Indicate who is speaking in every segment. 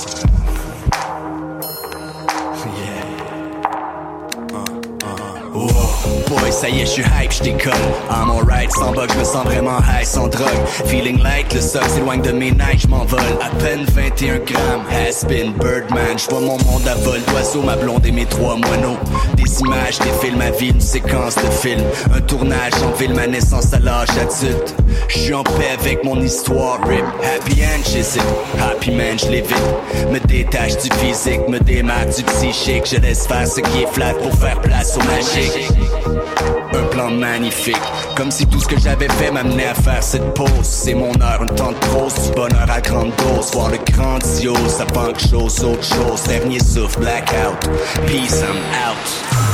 Speaker 1: Podcast. ça y est, je suis hype, je déconne. I'm alright, sans bug, je me sens vraiment high, sans drogue. Feeling light, le sol s'éloigne de mes nights, je m'envole. À peine 21 grammes, has been Birdman. Je vois mon monde à vol d'oiseaux ma blonde et mes trois moineaux. Des images, des films ma vie, une séquence de film. Un tournage en ville, ma naissance à l'âge adulte. Je suis en paix avec mon histoire, Happy end, j'hésite. Happy man, je l'évite. Me détache du physique, me démarre du psychique. Je laisse faire ce qui est flat pour faire place au magique. Un plan magnifique, comme si tout ce que j'avais fait m'amenait à faire cette pause. C'est mon heure, de tente grosse, bonheur à grande dose. Voir le grandiose, ça banque chose, autre chose. Dernier souffle, blackout, peace, I'm out.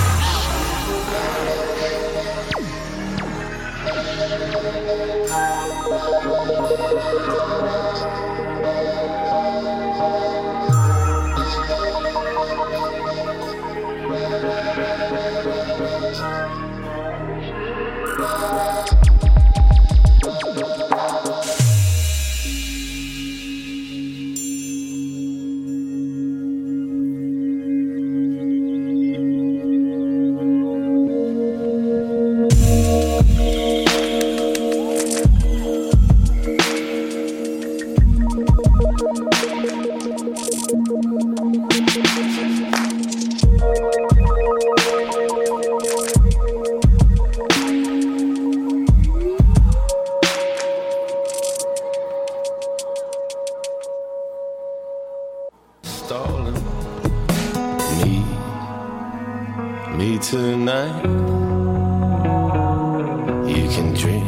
Speaker 2: you can drink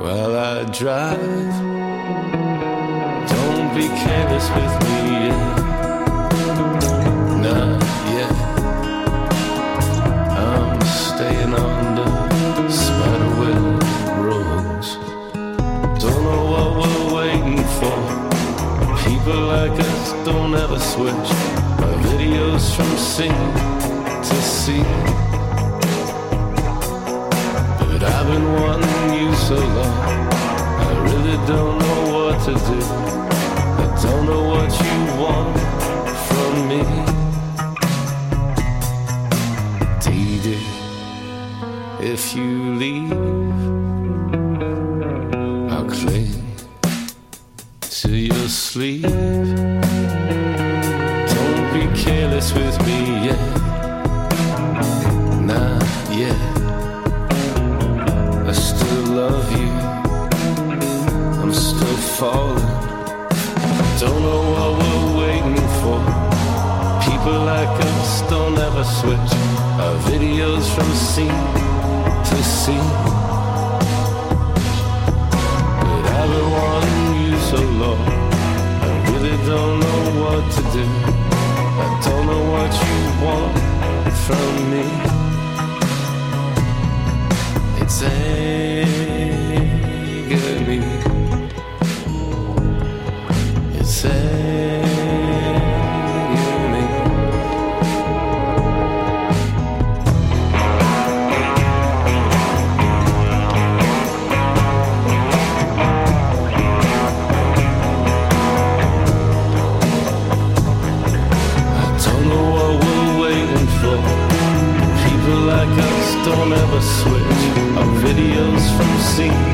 Speaker 2: while I drive. Don't be careless with me yet. Not yet. I'm staying on the spider web Don't know what we're waiting for. People like us don't ever switch. My videos from scene to scene. But I've been wanting you so long. I really don't know what to do. I don't know what you want from me. Dee if you leave, I'll cling to your sleep. switch our videos from scene to scene. But I've been wanting you so long, I really don't know what to do. I don't know what you want from me. It's a see.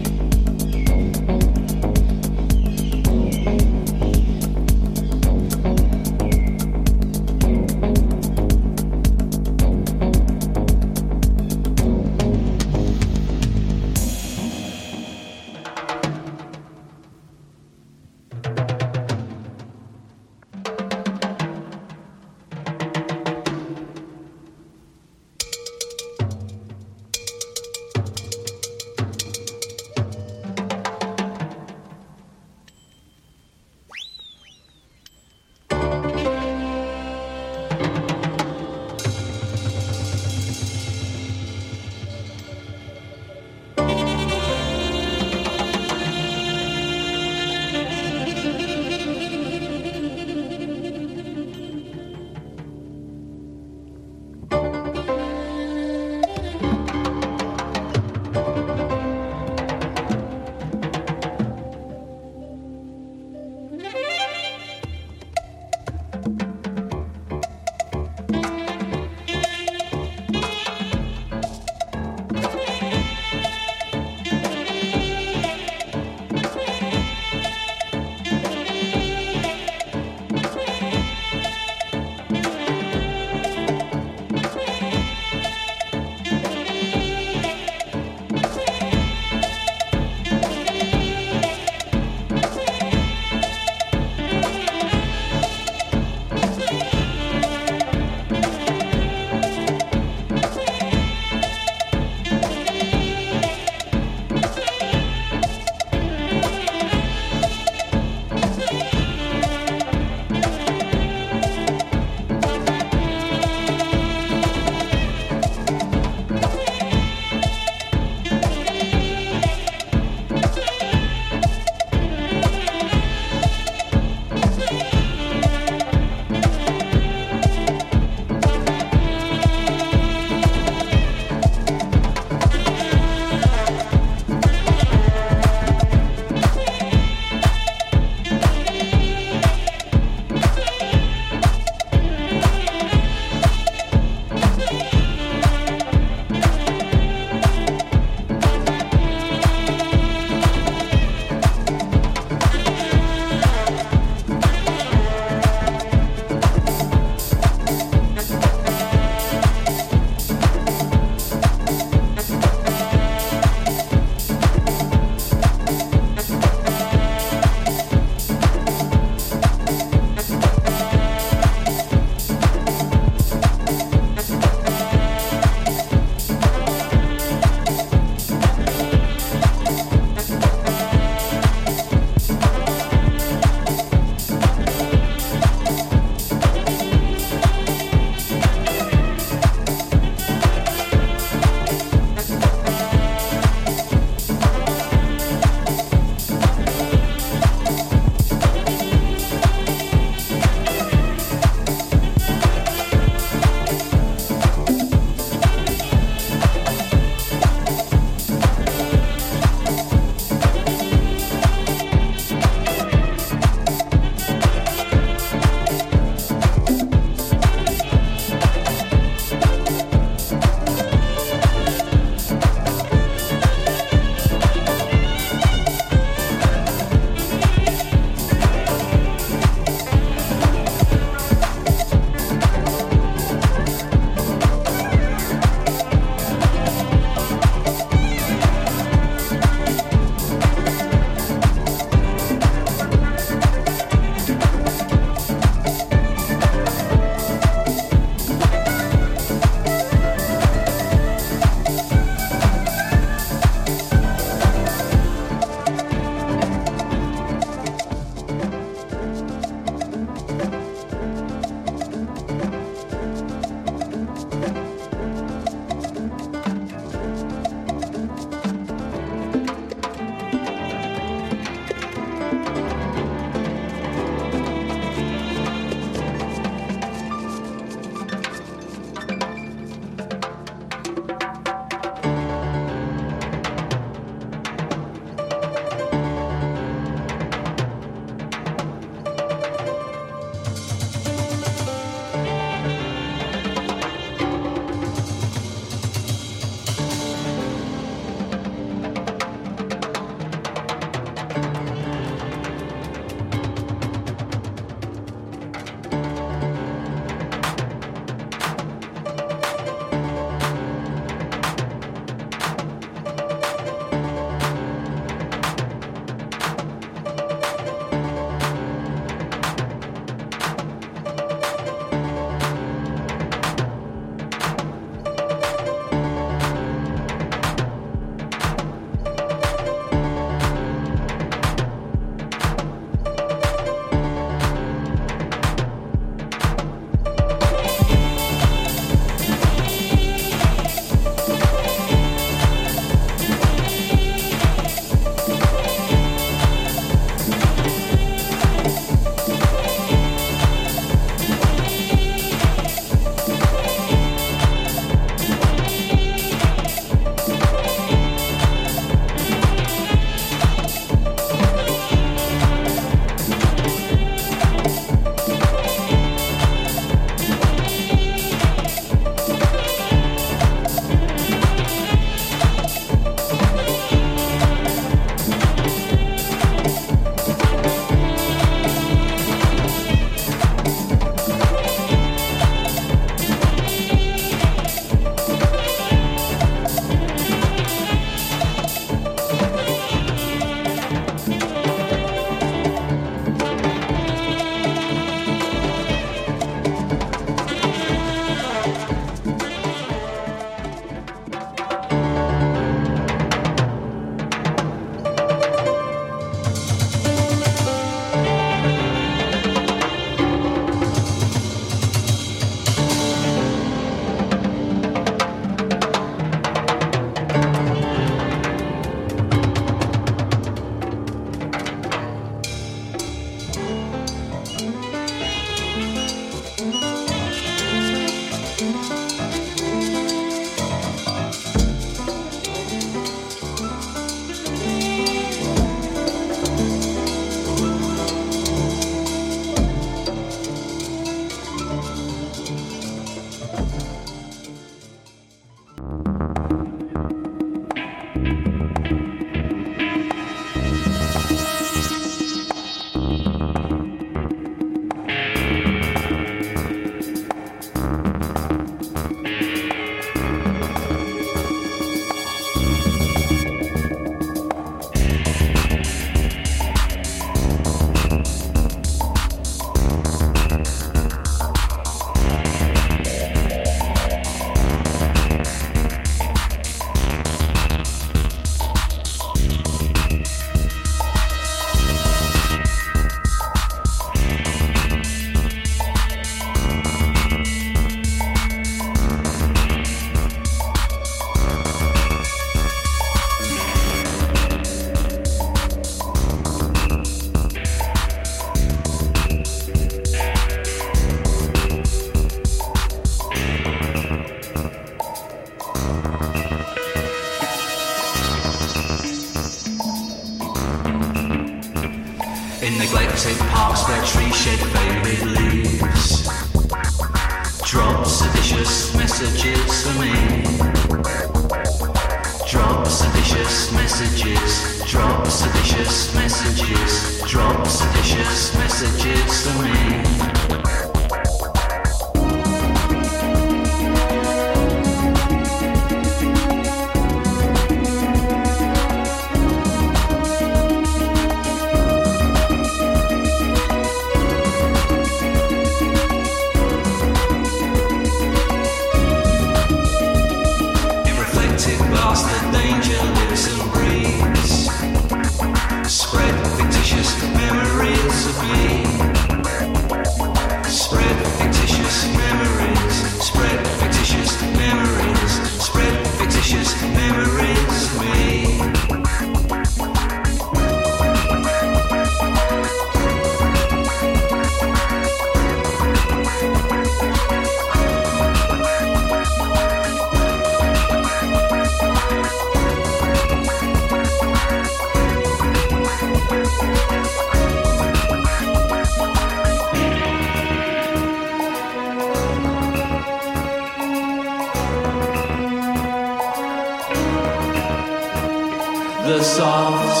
Speaker 2: the soft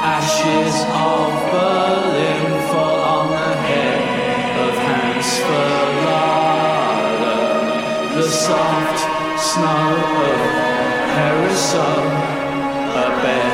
Speaker 2: ashes of Berlin fall on the head of Hans Verlader. The soft snow of Harrison, a bed.